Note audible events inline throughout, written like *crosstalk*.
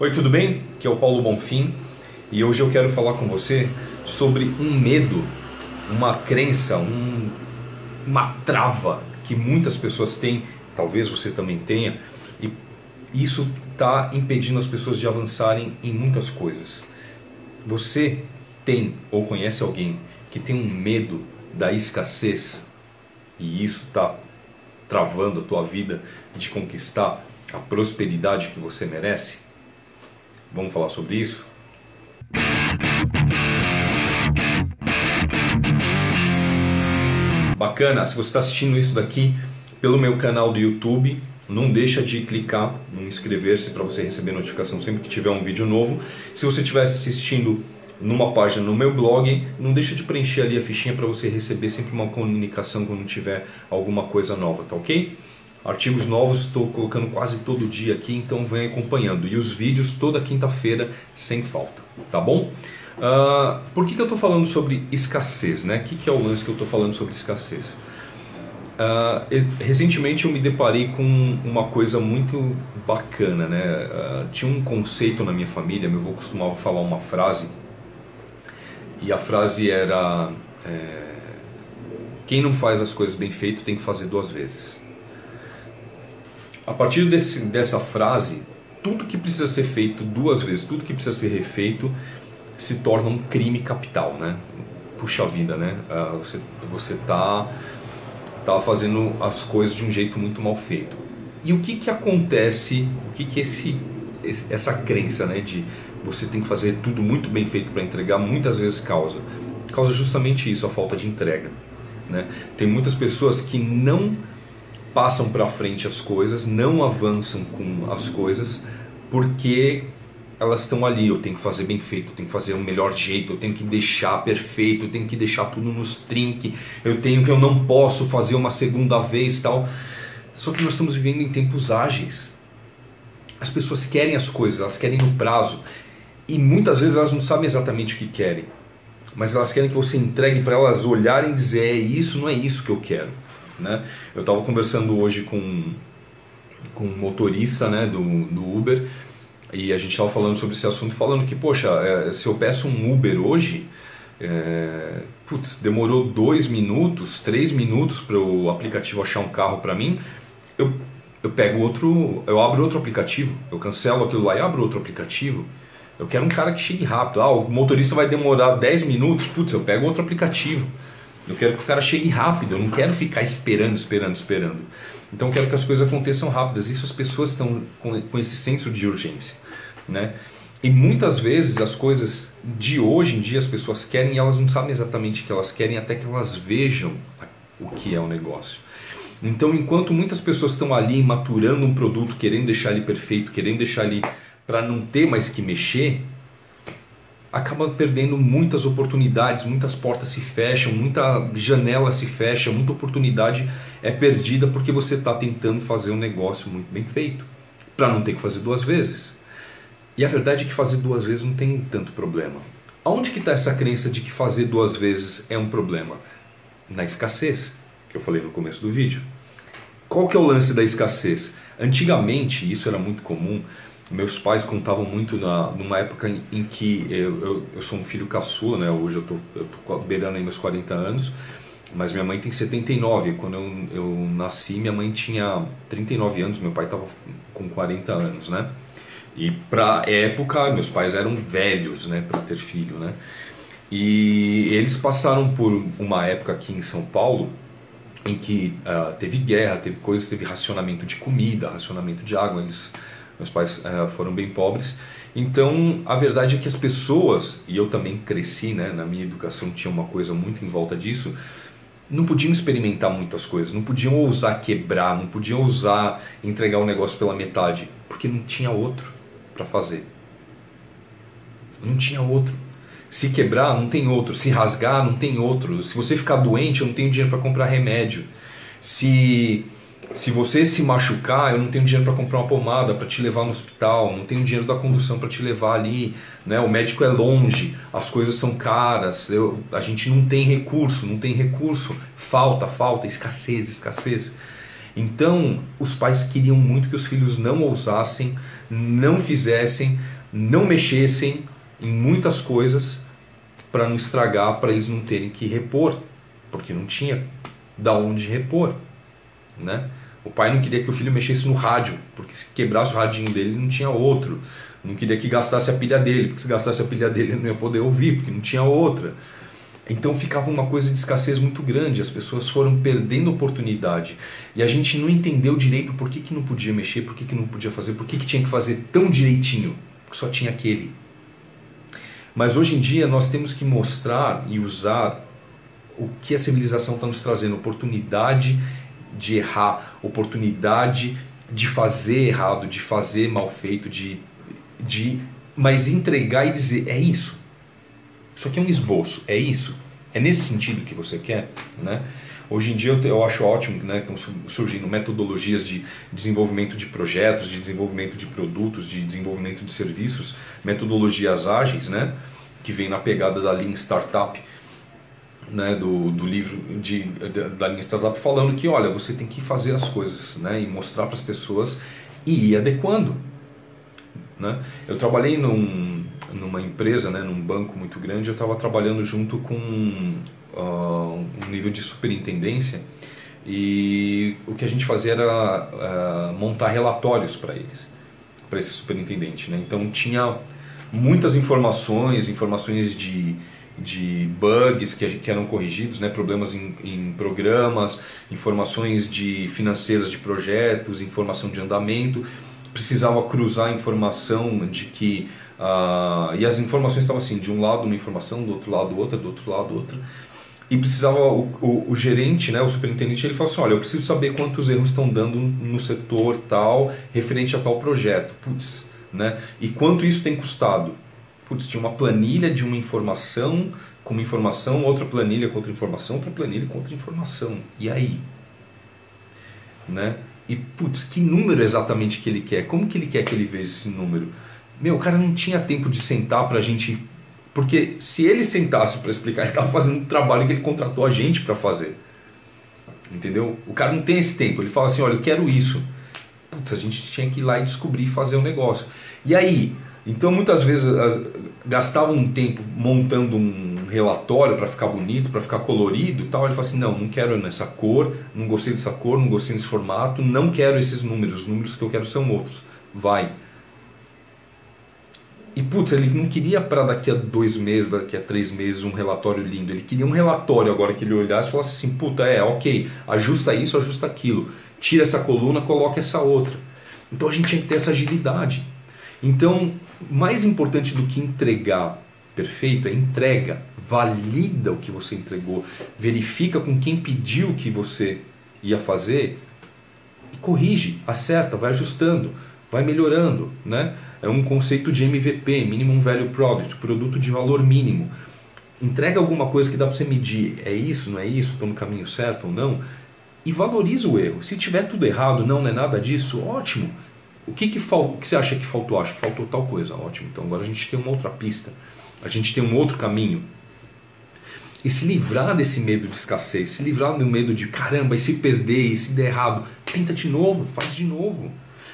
Oi, tudo bem? Aqui é o Paulo Bonfim e hoje eu quero falar com você sobre um medo, uma crença, um, uma trava que muitas pessoas têm, talvez você também tenha, e isso está impedindo as pessoas de avançarem em muitas coisas. Você tem ou conhece alguém que tem um medo da escassez e isso está travando a tua vida de conquistar a prosperidade que você merece? Vamos falar sobre isso? Bacana, se você está assistindo isso daqui pelo meu canal do YouTube, não deixa de clicar no inscrever-se para você receber notificação sempre que tiver um vídeo novo. Se você estiver assistindo numa página no meu blog, não deixa de preencher ali a fichinha para você receber sempre uma comunicação quando tiver alguma coisa nova, tá ok? Artigos novos estou colocando quase todo dia aqui, então vem acompanhando. E os vídeos toda quinta-feira, sem falta, tá bom? Uh, por que, que eu estou falando sobre escassez? Né? O que, que é o lance que eu estou falando sobre escassez? Uh, recentemente eu me deparei com uma coisa muito bacana. Né? Uh, tinha um conceito na minha família, meu avô costumava falar uma frase, e a frase era: é, Quem não faz as coisas bem feito tem que fazer duas vezes. A partir desse, dessa frase, tudo que precisa ser feito duas vezes, tudo que precisa ser refeito, se torna um crime capital, né? Puxa vida, né? Uh, você você tá tá fazendo as coisas de um jeito muito mal feito. E o que que acontece? O que que esse essa crença, né, de você tem que fazer tudo muito bem feito para entregar, muitas vezes causa causa justamente isso, a falta de entrega, né? Tem muitas pessoas que não passam para frente as coisas, não avançam com as coisas, porque elas estão ali. Eu tenho que fazer bem feito, eu tenho que fazer o melhor jeito, eu tenho que deixar perfeito, eu tenho que deixar tudo nos trinque, eu tenho que eu não posso fazer uma segunda vez tal. Só que nós estamos vivendo em tempos ágeis. As pessoas querem as coisas, elas querem no prazo. E muitas vezes elas não sabem exatamente o que querem. Mas elas querem que você entregue para elas olharem e dizer: é isso, não é isso que eu quero. Né? Eu estava conversando hoje com, com um motorista né, do, do Uber e a gente estava falando sobre esse assunto, falando que, poxa, é, se eu peço um Uber hoje, é, putz, demorou dois minutos, três minutos para o aplicativo achar um carro para mim, eu, eu pego outro, eu abro outro aplicativo, eu cancelo aquilo lá e abro outro aplicativo. Eu quero um cara que chegue rápido. Ah, o motorista vai demorar 10 minutos, putz, eu pego outro aplicativo. Eu quero que o cara chegue rápido, eu não quero ficar esperando, esperando, esperando. Então eu quero que as coisas aconteçam rápidas. Isso as pessoas estão com, com esse senso de urgência, né? E muitas vezes as coisas de hoje em dia as pessoas querem e elas não sabem exatamente o que elas querem até que elas vejam o que é o negócio. Então, enquanto muitas pessoas estão ali maturando um produto, querendo deixar ele perfeito, querendo deixar ele para não ter mais que mexer, acaba perdendo muitas oportunidades, muitas portas se fecham, muita janela se fecha, muita oportunidade é perdida porque você está tentando fazer um negócio muito bem feito, para não ter que fazer duas vezes. E a verdade é que fazer duas vezes não tem tanto problema. Aonde que está essa crença de que fazer duas vezes é um problema? Na escassez, que eu falei no começo do vídeo. Qual que é o lance da escassez? Antigamente, isso era muito comum, meus pais contavam muito na, numa época em, em que eu, eu, eu, sou um filho caçula, né? hoje eu tô, eu tô beirando aí meus 40 anos, mas minha mãe tem 79. Quando eu, eu nasci, minha mãe tinha 39 anos, meu pai estava com 40 anos, né? E para época, meus pais eram velhos, né, para ter filho, né? E eles passaram por uma época aqui em São Paulo em que uh, teve guerra, teve coisas, teve racionamento de comida, racionamento de água. Eles meus pais uh, foram bem pobres. Então, a verdade é que as pessoas, e eu também cresci, né, na minha educação tinha uma coisa muito em volta disso, não podiam experimentar muito as coisas, não podiam ousar quebrar, não podiam ousar entregar o negócio pela metade, porque não tinha outro para fazer. Não tinha outro. Se quebrar, não tem outro. Se rasgar, não tem outro. Se você ficar doente, eu não tenho dinheiro para comprar remédio. Se se você se machucar, eu não tenho dinheiro para comprar uma pomada para te levar no hospital, não tenho dinheiro da condução para te levar ali, né? O médico é longe, as coisas são caras, eu, a gente não tem recurso, não tem recurso, falta, falta, escassez, escassez. Então, os pais queriam muito que os filhos não ousassem, não fizessem, não mexessem em muitas coisas para não estragar, para eles não terem que repor, porque não tinha da onde repor, né? O pai não queria que o filho mexesse no rádio, porque se quebrasse o radinho dele não tinha outro. Não queria que gastasse a pilha dele, porque se gastasse a pilha dele ele não ia poder ouvir, porque não tinha outra. Então ficava uma coisa de escassez muito grande, as pessoas foram perdendo oportunidade. E a gente não entendeu direito por que, que não podia mexer, por que, que não podia fazer, por que, que tinha que fazer tão direitinho, porque só tinha aquele. Mas hoje em dia nós temos que mostrar e usar o que a civilização está nos trazendo, oportunidade de errar, oportunidade de fazer errado, de fazer mal feito, de, de mas entregar e dizer é isso. Isso aqui é um esboço, é isso. É nesse sentido que você quer, né? Hoje em dia eu, eu acho ótimo que né, estão surgindo metodologias de desenvolvimento de projetos, de desenvolvimento de produtos, de desenvolvimento de serviços, metodologias ágeis, né, que vem na pegada da linha startup, né, do, do livro de, da linha startup, falando que olha, você tem que fazer as coisas né, e mostrar para as pessoas e ir adequando. Né? Eu trabalhei num, numa empresa, né, num banco muito grande, eu estava trabalhando junto com uh, um nível de superintendência e o que a gente fazia era uh, montar relatórios para eles, para esse superintendente. Né? Então tinha muitas informações, informações de, de bugs que, que eram corrigidos, né? problemas em, em programas, informações de financeiras de projetos, informação de andamento. Precisava cruzar informação de que Uh, e as informações estavam assim, de um lado uma informação, do outro lado outra, do outro lado outra. E precisava, o, o, o, gerente, né, o superintendente, ele falou assim, olha, eu preciso saber quantos erros estão dando no setor tal, referente a tal projeto. Putz, né? E quanto isso tem custado? Putz, tinha uma planilha de uma informação com uma informação, outra planilha com outra informação, outra planilha com outra informação. E aí? Né? E, putz, que número exatamente que ele quer? Como que ele quer que ele veja esse número? Meu, o cara não tinha tempo de sentar pra gente. Porque se ele sentasse para explicar, ele estava fazendo um trabalho que ele contratou a gente para fazer. Entendeu? O cara não tem esse tempo. Ele fala assim: olha, eu quero isso. Putz, a gente tinha que ir lá e descobrir fazer o um negócio. E aí? Então muitas vezes gastava um tempo montando um relatório para ficar bonito, para ficar colorido e tal. Ele fala assim: não, não quero nessa cor, não gostei dessa cor, não gostei desse formato, não quero esses números. Os números que eu quero são outros. Vai. E putz, ele não queria para daqui a dois meses, daqui a três meses um relatório lindo. Ele queria um relatório agora que ele olhasse e falasse assim: puta, é, ok, ajusta isso, ajusta aquilo. Tira essa coluna, coloca essa outra. Então a gente tinha que ter essa agilidade. Então, mais importante do que entregar perfeito é entrega. Valida o que você entregou, verifica com quem pediu que você ia fazer e corrige, acerta, vai ajustando, vai melhorando, né? é um conceito de MVP, Minimum Value Product, produto de valor mínimo. Entrega alguma coisa que dá para você medir, é isso, não é isso, estou no caminho certo ou não, e valoriza o erro. Se tiver tudo errado, não, não é nada disso, ótimo. O que, que, fal... que você acha que faltou? Acho que faltou tal coisa, ótimo. Então agora a gente tem uma outra pista, a gente tem um outro caminho. E se livrar desse medo de escassez, se livrar do medo de caramba, e se perder, e se der errado, tenta de novo, faz de novo.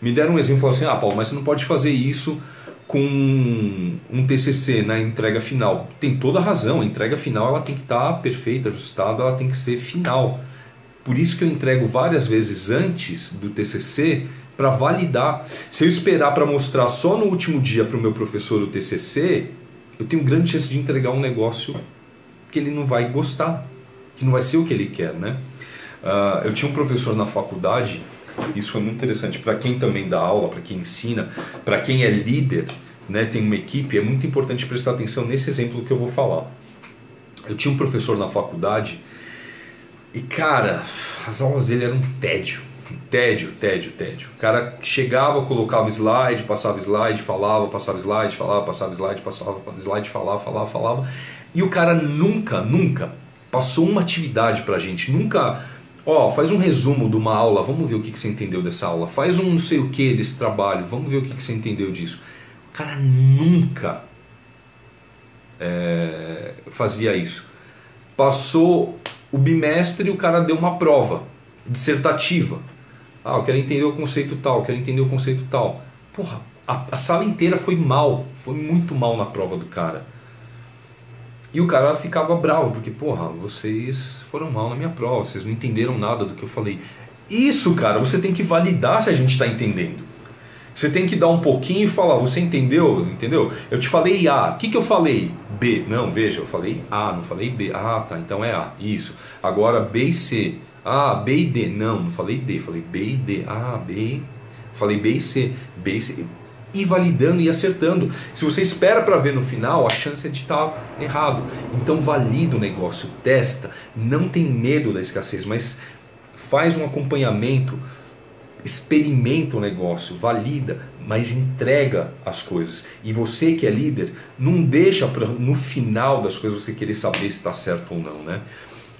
Me deram um exemplo assim: ah, Paulo, mas você não pode fazer isso com um TCC na entrega final. Tem toda a razão, a entrega final ela tem que estar perfeita, ajustada, ela tem que ser final. Por isso que eu entrego várias vezes antes do TCC para validar. Se eu esperar para mostrar só no último dia para o meu professor o TCC, eu tenho grande chance de entregar um negócio que ele não vai gostar, que não vai ser o que ele quer, né? Uh, eu tinha um professor na faculdade isso foi muito interessante para quem também dá aula, para quem ensina, para quem é líder, né, tem uma equipe, é muito importante prestar atenção nesse exemplo que eu vou falar. Eu tinha um professor na faculdade e, cara, as aulas dele eram um tédio. Tédio, tédio, tédio. O cara chegava, colocava slide, passava slide, falava, passava slide, falava, passava slide, passava slide, falava, falava, falava. E o cara nunca, nunca passou uma atividade pra gente, nunca Ó, faz um resumo de uma aula, vamos ver o que, que você entendeu dessa aula. Faz um não sei o que desse trabalho, vamos ver o que, que você entendeu disso. O cara nunca é, fazia isso. Passou o bimestre e o cara deu uma prova dissertativa. Ah, eu quero entender o conceito tal, eu quero entender o conceito tal. Porra, a, a sala inteira foi mal, foi muito mal na prova do cara. E o cara ficava bravo, porque, porra, vocês foram mal na minha prova, vocês não entenderam nada do que eu falei. Isso, cara, você tem que validar se a gente está entendendo. Você tem que dar um pouquinho e falar, você entendeu? Entendeu? Eu te falei A, o que, que eu falei? B. Não, veja, eu falei A, não falei B. Ah, tá, então é A. Isso. Agora B e C. Ah, B e D. Não, não falei D, falei B e D. Ah, B. Falei B e C. B e C. E validando e acertando. Se você espera para ver no final, a chance é de estar tá errado. Então valida o negócio, testa, não tem medo da escassez, mas faz um acompanhamento experimenta o negócio, valida, mas entrega as coisas. E você que é líder, não deixa para no final das coisas você querer saber se está certo ou não, né?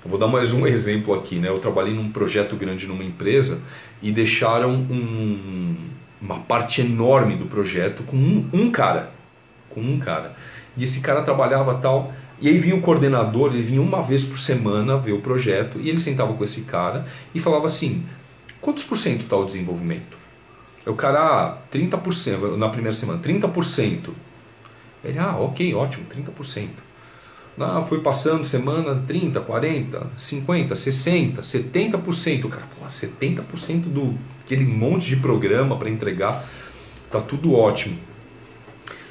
Eu vou dar mais um exemplo aqui, né? Eu trabalhei num projeto grande numa empresa e deixaram um, uma parte enorme do projeto com um, um cara, com um cara. E esse cara trabalhava tal e aí vinha o coordenador, ele vinha uma vez por semana ver o projeto e ele sentava com esse cara e falava assim: Quantos por cento está o desenvolvimento? O cara, ah, 30% na primeira semana, 30%. Ele, ah, ok, ótimo, 30%. Ah, foi passando semana 30, 40, 50, 60, 70%. O cara, pô, 70% do aquele monte de programa para entregar, tá tudo ótimo.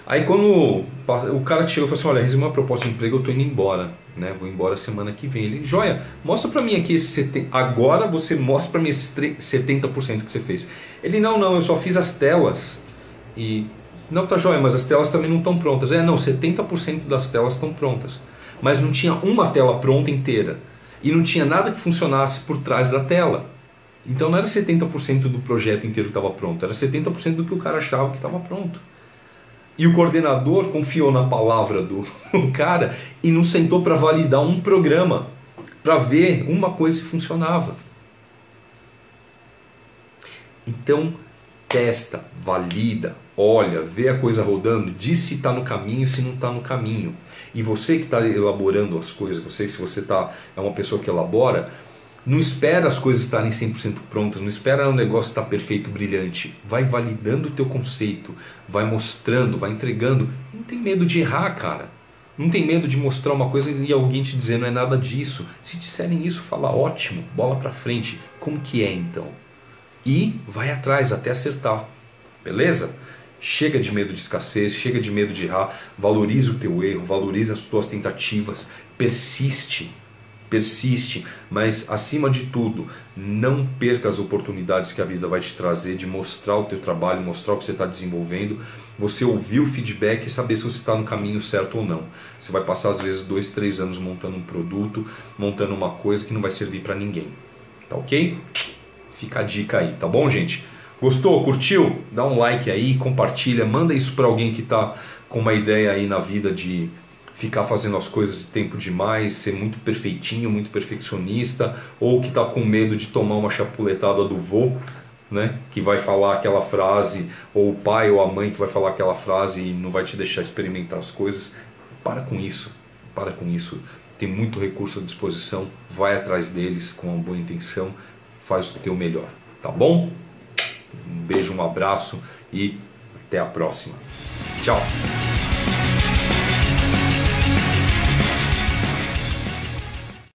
Aí quando o cara chegou e falou assim, olha, recebi uma proposta de emprego, eu tô indo embora, né? Vou embora semana que vem. Ele, joia, mostra para mim aqui esse 70, agora você mostra para mim esse 70% que você fez. Ele, não, não, eu só fiz as telas e não tá joia, mas as telas também não estão prontas. É, não, 70% das telas estão prontas. Mas não tinha uma tela pronta inteira e não tinha nada que funcionasse por trás da tela. Então não era 70% do projeto inteiro que estava pronto, era 70% do que o cara achava que estava pronto. E o coordenador confiou na palavra do *laughs* cara e não sentou para validar um programa, para ver uma coisa que funcionava. Então, testa, valida, olha, vê a coisa rodando, diz se está no caminho, se não está no caminho. E você que está elaborando as coisas, você se você tá, é uma pessoa que elabora, não espera as coisas estarem 100% prontas, não espera o negócio estar perfeito, brilhante. Vai validando o teu conceito, vai mostrando, vai entregando. Não tem medo de errar, cara. Não tem medo de mostrar uma coisa e alguém te dizer não é nada disso. Se disserem isso, fala ótimo, bola para frente. Como que é então? E vai atrás até acertar. Beleza? Chega de medo de escassez, chega de medo de errar, valoriza o teu erro, valoriza as tuas tentativas, persiste persiste, mas acima de tudo, não perca as oportunidades que a vida vai te trazer de mostrar o teu trabalho, mostrar o que você está desenvolvendo, você ouvir o feedback e saber se você está no caminho certo ou não. Você vai passar às vezes dois, três anos montando um produto, montando uma coisa que não vai servir para ninguém. Tá ok? Fica a dica aí, tá bom, gente? Gostou? Curtiu? Dá um like aí, compartilha, manda isso para alguém que está com uma ideia aí na vida de ficar fazendo as coisas tempo demais, ser muito perfeitinho, muito perfeccionista, ou que está com medo de tomar uma chapuletada do vô, né, que vai falar aquela frase, ou o pai ou a mãe que vai falar aquela frase e não vai te deixar experimentar as coisas. Para com isso, para com isso. Tem muito recurso à disposição, vai atrás deles com uma boa intenção, faz o teu melhor, tá bom? Um beijo, um abraço e até a próxima. Tchau!